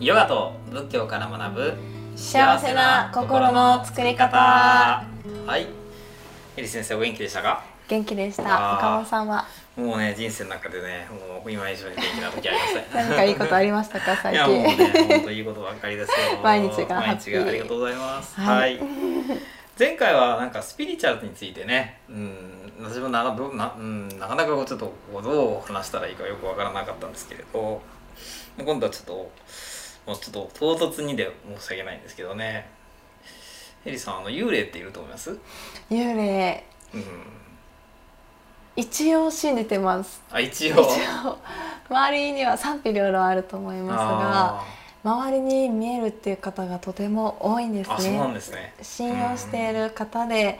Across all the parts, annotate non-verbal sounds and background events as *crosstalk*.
ヨガと仏教から学ぶ幸せな心の作り方。はい。エリ先生お元気でしたか？元気でしあたー。岡本さんは？もうね人生の中でねもう今以上に元気な時ありません *laughs* 何かいいことありましたか？*laughs* 最いやもうね近本当いいことばっかりですよ。*laughs* 毎日がハッ毎ピー日がありがとうございます。ははい。い、前回はなんかスピリチュアルについてねうん私もなどな,、うん、なかなかこうちょっとどう話したらいいかよくわからなかったんですけれど今度はちょっともうちょっと唐突にで申し訳ないんですけどね。エリさんあの幽霊っていると思います？幽霊。うん。一応信じてます。あ一応？一応。周りには賛否両論あると思いますがあ周りに見えるっていう方がとても多いんですーあそうなんねですね。信用している方で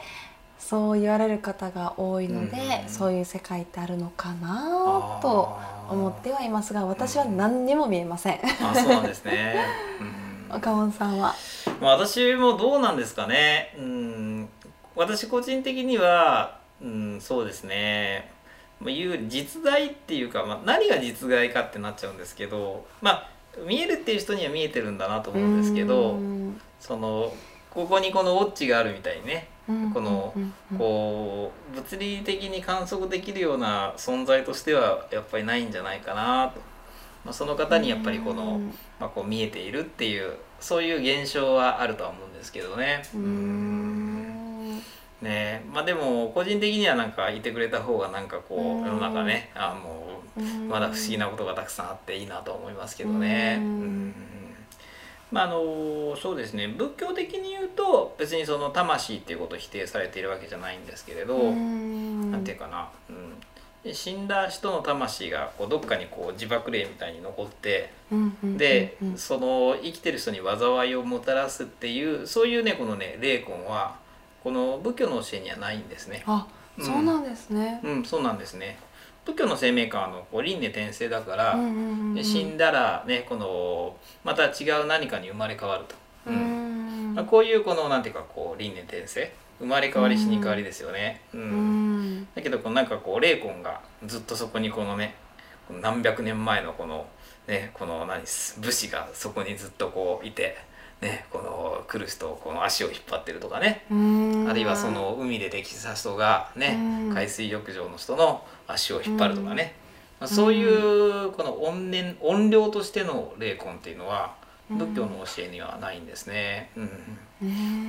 そう言われる方が多いのでうん。そういう世界ってあるのかなと思ってはいますが私は何にも見えません。あそうなんですね、うん。岡本さんは？まあ、私もどうなんですかね。うん。私個人的には、うん、そうですね。まあいう実在っていうか、まあ、何が実在かってなっちゃうんですけどまあ見えるっていう人には見えてるんだなと思うんですけどうん。そのここにこのウォッチがあるみたいにねうんこのこう物理的に観測できるような存在としてはやっぱりないんじゃないかなと、まあ、その方にやっぱりこの、うん。まあ、こう見えているっていうそういう現象はあるとは思うんですけどね。うーん。ね。まあでも個人的にはなんかいてくれた方がなんかこううん。世の中ねあもうまだ不思議なことがたくさんあっていいなと思いますけどね。うん。うんまああのそうですね仏教的に言うと別にその魂っていうことを否定されているわけじゃないんですけれど、うんなんていうかな、うん、死んだ人の魂がこうどっかにこう自爆霊みたいに残ってうんうんで、うんうんその生きてる人に災いをもたらすっていうそういうねこのね霊魂はこの仏教の教えにはないんですね。あそうなんですね。うん、そうなんですね。仏教の生命観はこう輪廻転生だから、死んだらねこのまた違う何かに生まれ変わると。ううん。ん。まあ、こういうこのなんていうかこう輪廻転生。生まれ変わり死に変わりですよね。うん。うん。だけどこうなんかこう霊魂がずっとそこにこのねこの何百年前のこのねこの何武士がそこにずっとこういてねこの来る人をこの足を引っ張ってるとかね。うん。あるいはその海でできた人がねうん。海水浴場の人の足を引っ張るとかね。まあそういうこの怨念怨霊としての霊魂っていうのはうん。仏教の教えにはないんですね。うん。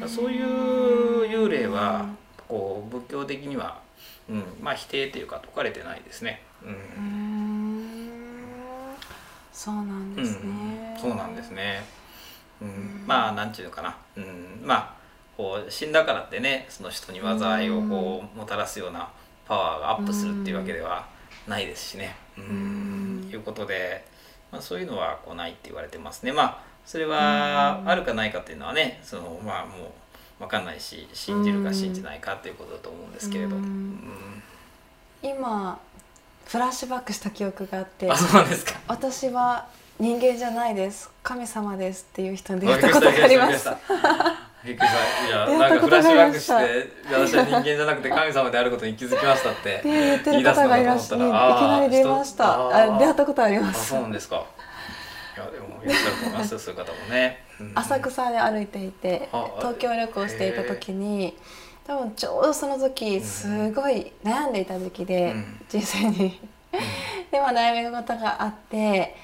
うん。そういう幽霊はこう仏教的には、うん、まあ否定というか説かれてないですね。ううんん。そうなんですね。うん、そうなんですね。うん、まあなんていうのかな、うん、まあこう死んだからってねその人に災いをこうもたらすようなパワーがアップするっていうわけではないですしね。うん。うん。いうことで、まあ、そういうのはこうないって言われてますね。まあそれはあるかないかっていうのはねそのまあもう分かんないし信じるか信じないかっていうことだと思うんですけれど。今フラッシュバックした記憶があってあそうなんですか。私は人間じゃないです神様ですっていう人に出会ったことがありました。びっくりした。いや、なんかフラッシュバックして、私は人間じゃなくて神様であることに気づきましたって。で言ってる方がいらっしゃいきなり出ました。あ出会ったことありまあ、すそう。なんですか。いや、でも、いらっしゃると思いますよ、そういう方もね。うん浅草で歩いていてあ東京旅行していた時に多分ちょうどその時すごい悩んでいた時期で、うん人生にでまあ悩み事があって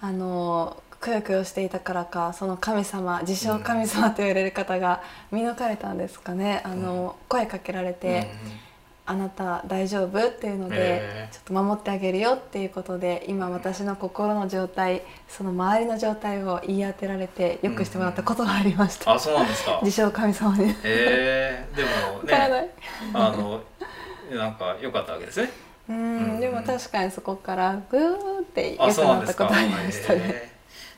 あのくよくよしていたからかその神様自称神様と言われる方が見抜かれたんですかね。あの、声かけられて「あなた大丈夫?」っていうので、へーちょっと守ってあげるよっていうことで今私の心の状態その周りの状態を言い当てられてよくしてもらったことがありました、あ、そうなんですか。自称神様に。ええ、でもね、*laughs* い。あの、なんか良かったわけですね。ううん。んでも確かにそこからグーってあ、良くなったこ。とありましたね。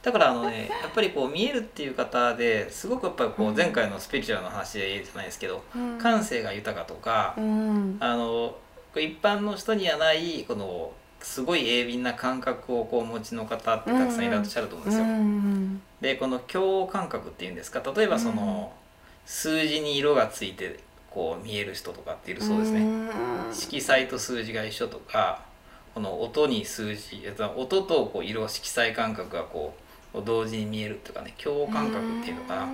だからあのねやっぱりこう見えるっていう方ですごくやっぱりこう前回のスピリチュアルの話じゃないですけど、うん。感性が豊かとか、うん。あの一般の人にはないこのすごい鋭敏な感覚をこうお持ちの方ってたくさんいらっしゃると思うんですよ。うんでこの共感覚っていうんですか。例えばその、数字に色がついてこう見える人とかっているそうですね。ん。色彩と数字が一緒とかこの音に数字えっと音とこう色色彩感覚がこう同時に見えるというかね共感覚っていうのかな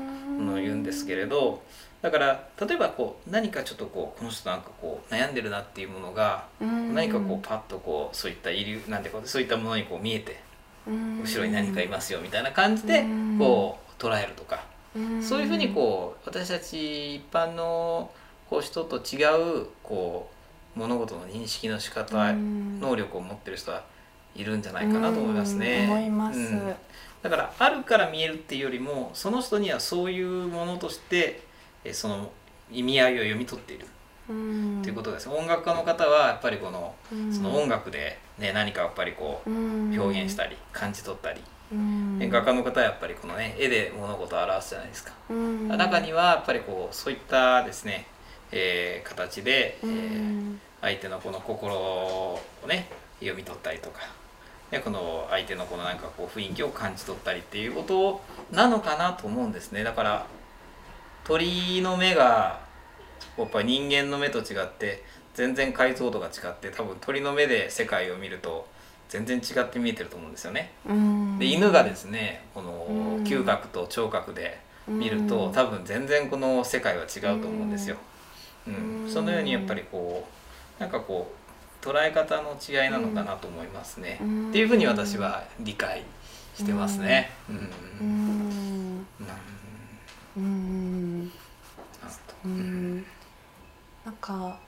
のを言うんですけれどだから例えばこう何かちょっとこうこの人なんかこう悩んでるなっていうものが何かこうパッとこうそういった遺留なんていうかそういったものにこう見えて後ろに何かいますよみたいな感じでこう捉えるとか。そういうふうにこう私たち一般のこう人と違うこう物事の認識の仕方能力を持ってる人はいるんじゃないかなと思いますね。思います、うん。だからあるから見えるっていうよりもその人にはそういうものとしてえその意味合いを読み取っている。うん。ということです。音楽家の方はやっぱりこのうん。その音楽で、ね、何かやっぱりこう表現したり感じ取ったり、うん。画家の方はやっぱりこのね絵で物事を表すじゃないですか。うん。中にはやっぱりこうそういったですね、えー形で、えうーん相手のこの心をね読み取ったりとか、ね、この相手のこのなんかこう雰囲気を感じ取ったりっていうことなのかなと思うんですね。だから鳥の目がやっぱり人間の目と違って全然解像度が違って多分鳥の目で世界を見ると全然違って見えてると思うんですよね。うん。で犬がですねこのうん。嗅覚と聴覚で見るうん。と多分全然この世界は違うと思うんですよ。うん。うんそのようにやっぱりこうなんかこう捉え方の違いなのかなと思いますね。うん。っていうふうに私は理解してますね。うん。ううん。ん。うん。うん。なんか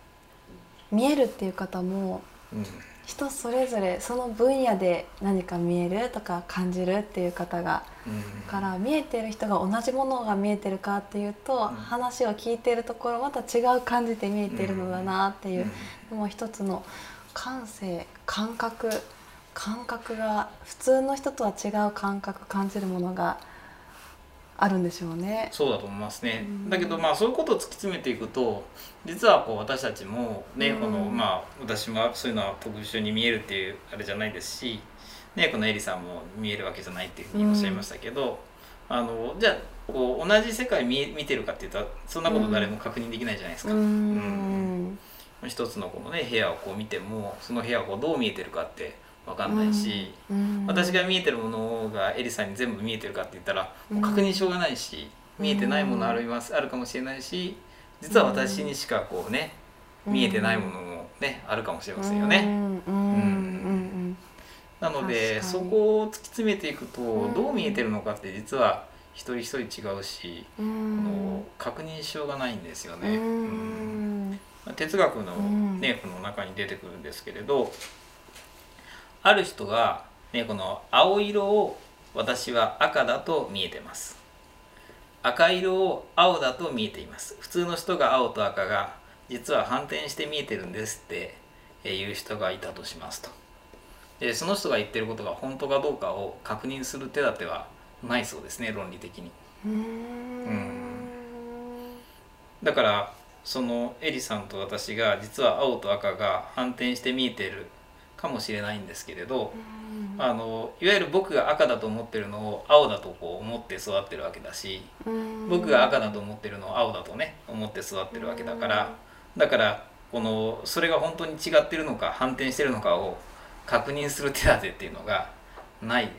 見えるっていう方もうん人それぞれその分野で何か見えるとか感じるっていう方がうん。から見えてる人が同じものが見えてるかっていうと、うん。話を聞いてるところまた違う感じで見えてるのだなっていう、もう一つの感性感覚感覚が普通の人とは違う感覚感じるものがあるんでしょうね。そうだと思いますね、うん。だけどまあそういうことを突き詰めていくと実はこう私たちもね、うん。このまあ私もそういうのは特殊に見えるっていうあれじゃないですし、ね、このエリさんも見えるわけじゃないっていうふうにおっしゃいましたけど、あのじゃあこう同じ世界見え見てるかっていうとそんなこと誰も確認できないじゃないですか。うーん。一つのこのね部屋をこう見てもその部屋をこうどう見えてるかって分かんないし、うん。私が見えてるものがエリさんに全部見えてるかって言ったらうん。もう確認しようがないし、見えてないものありますあるかもしれないし実は私にしかこうね見えてないものもねあるかもしれませんよね。うん。なのでそこを突き詰めていくとうん。どう見えてるのかって実は一人一人違うし、うこんの確認しようがないんですようね。ん。哲学のうん。ね、この中に出てくるんですけれどある人が、ね、この青色を私は赤だと見えてます。赤色を青だと見えています。普通の人が青と赤が実は反転して見えてるんですっていう人がいたとしますと。でその人が言ってることが本当かどうかを確認する手立てはないそうですね論理的に。うん。だからそのエリさんと私が実は青と赤が反転して見えてるかもしれないんですけれど、あのいわゆる僕が赤だと思ってるのを青だとこう思って育ってるわけだし僕が赤だと思ってるのを青だとね思って育ってるわけだからだからこのそれが本当に違ってるのか反転してるのかを確認する手立てっていうのがない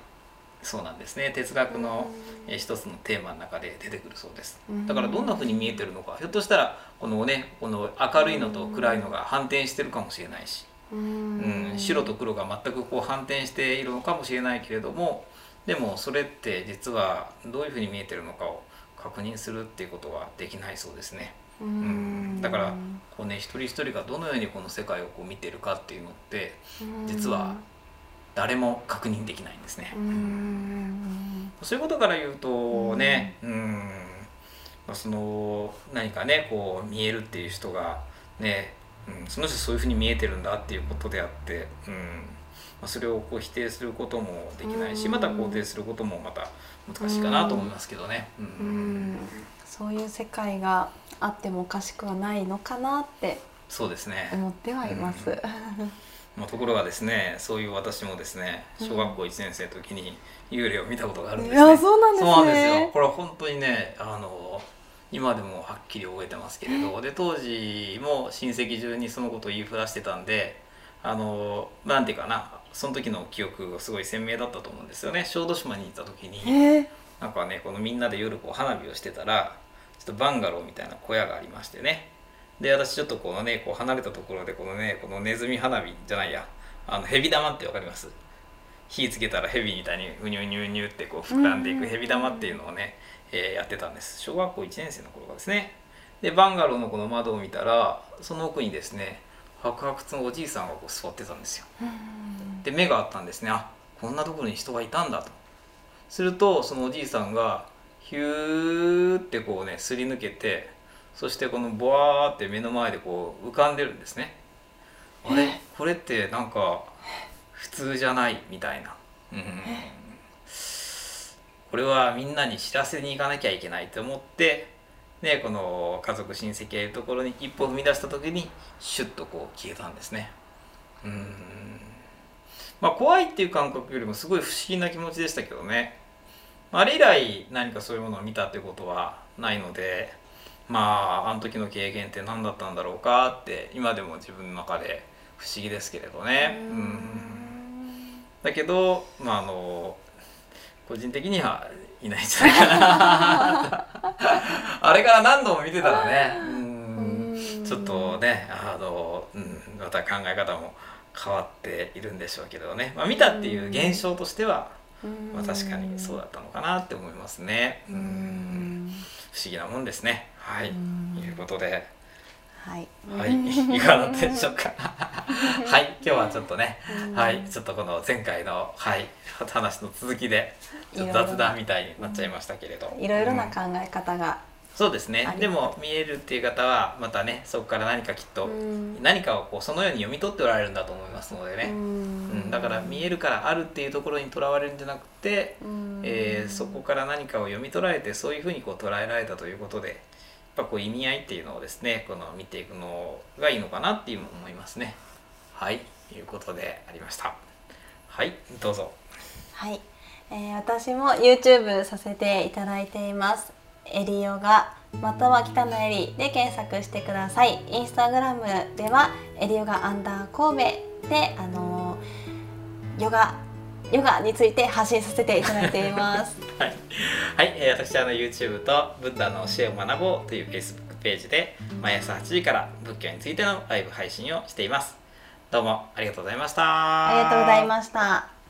そうなんですね。哲学のえー一つのテーマの中で出てくるそうです。だからどんな風に見えてるのかひょっとしたらこのねこの明るいのと暗いのが反転してるかもしれないし、うん、白と黒が全くこう反転しているのかもしれないけれどもでもそれって実はどういう風に見えてるのかを確認するっていうことはできないそうですね。うん、だからこうね一人一人がどのようにこの世界をこう見てるかっていうのって実は誰も確認できないんですね。そういうことから言うとね、うん、まあその何かねこう見えるっていう人がね、うん、その人そういうふうに見えてるんだっていうことであって、うんまあ、それをこう否定することもできないしまた肯定することもまた難しいかなと思いますけどね。うん。うん。そういう世界があってもおかしくはないのかなってそうですね、思ってはいます。まあ、ところがですねそういう私もですね小学校1年生の時に幽霊を見たことがあるんですね。いやそうなんですね。そうなんですよ。これは本当にねあの今でもはっきり覚えてますけれどで当時も親戚中にそのことを言いふらしてたんであのなんていうかなその時の記憶がすごい鮮明だったと思うんですよね。小豆島に行った時にえー、なんかねこのみんなで夜こう花火をしてたらちょっとバンガローみたいな小屋がありましてね。で私ちょっとこのねこう離れたところでこのねこのネズミ花火じゃないやあのヘビ玉ってわかります？火つけたらヘビみたいにうにゅうにゅうにゅうってこう膨らんでいくヘビ玉っていうのをね、えーやってたんです。小学校1年生の頃からですね。でバンガローのこの窓を見たらその奥にですね白髪のおじいさんがこう座ってたんですよ。で目があったんですね。あこんなところに人がいたんだと。するとそのおじいさんがヒューってこうねすり抜けてそしてこのボワーって目の前でこう浮かんでるんですね。あれ？これってなんか普通じゃない？みたいな。うんこれはみんなに知らせに行かなきゃいけないと思ってねこの家族親戚がいるところに一歩踏み出した時にシュッとこう消えたんですね。うん。まあ怖いっていう感覚よりもすごい不思議な気持ちでしたけどね。あれ以来何かそういうものを見たってことはないのでまああの時の経験って何だったんだろうかって今でも自分の中で不思議ですけれどね。うん。だけどまああの個人的にはいないんじゃないかな *laughs* あれから何度も見てたらねうんちょっとねあの、うん、また考え方も変わっているんでしょうけどね、まあ、見たっていう現象としては、まあ、確かにそうだったのかなって思いますね。ううん。ん不思議なもんですね。はい、うん。ということで、はい。はい、*laughs* いかがだったでしょうか。はい、今日はちょっとね、うん。はい、ちょっとこの前回の、はい、話の続きで、ちょっと雑談みたいになっちゃいましたけれど。いろいろなうん考え方が、そうですね。でも見えるっていう方はまたね、そこから何かきっと、うん。何かをこうそのように読み取っておられるんだと思いますのでね。ううん。ん、だから見えるからあるっていうところにとらわれるんじゃなくて、うん。えーそこから何かを読み取られてそういうふうにこう捉えられたということでやっぱこう意味合いっていうのをですねこの見ていくのがいいのかなっていうのも思いますね。はいいうことでありました。はいどうぞ。はい、えー私も YouTube させていただいています。エリヨガまたは北のエリで検索してください。インスタグラムではエリヨガアンダー神戸であのーヨガヨガについて発信させていただいています。*laughs* はい、はいえー私あの YouTube とブッダの教えを学ぼうという Facebook ページで毎朝8時から仏教についてのライブ配信をしています。どうもありがとうございました。ありがとうございました。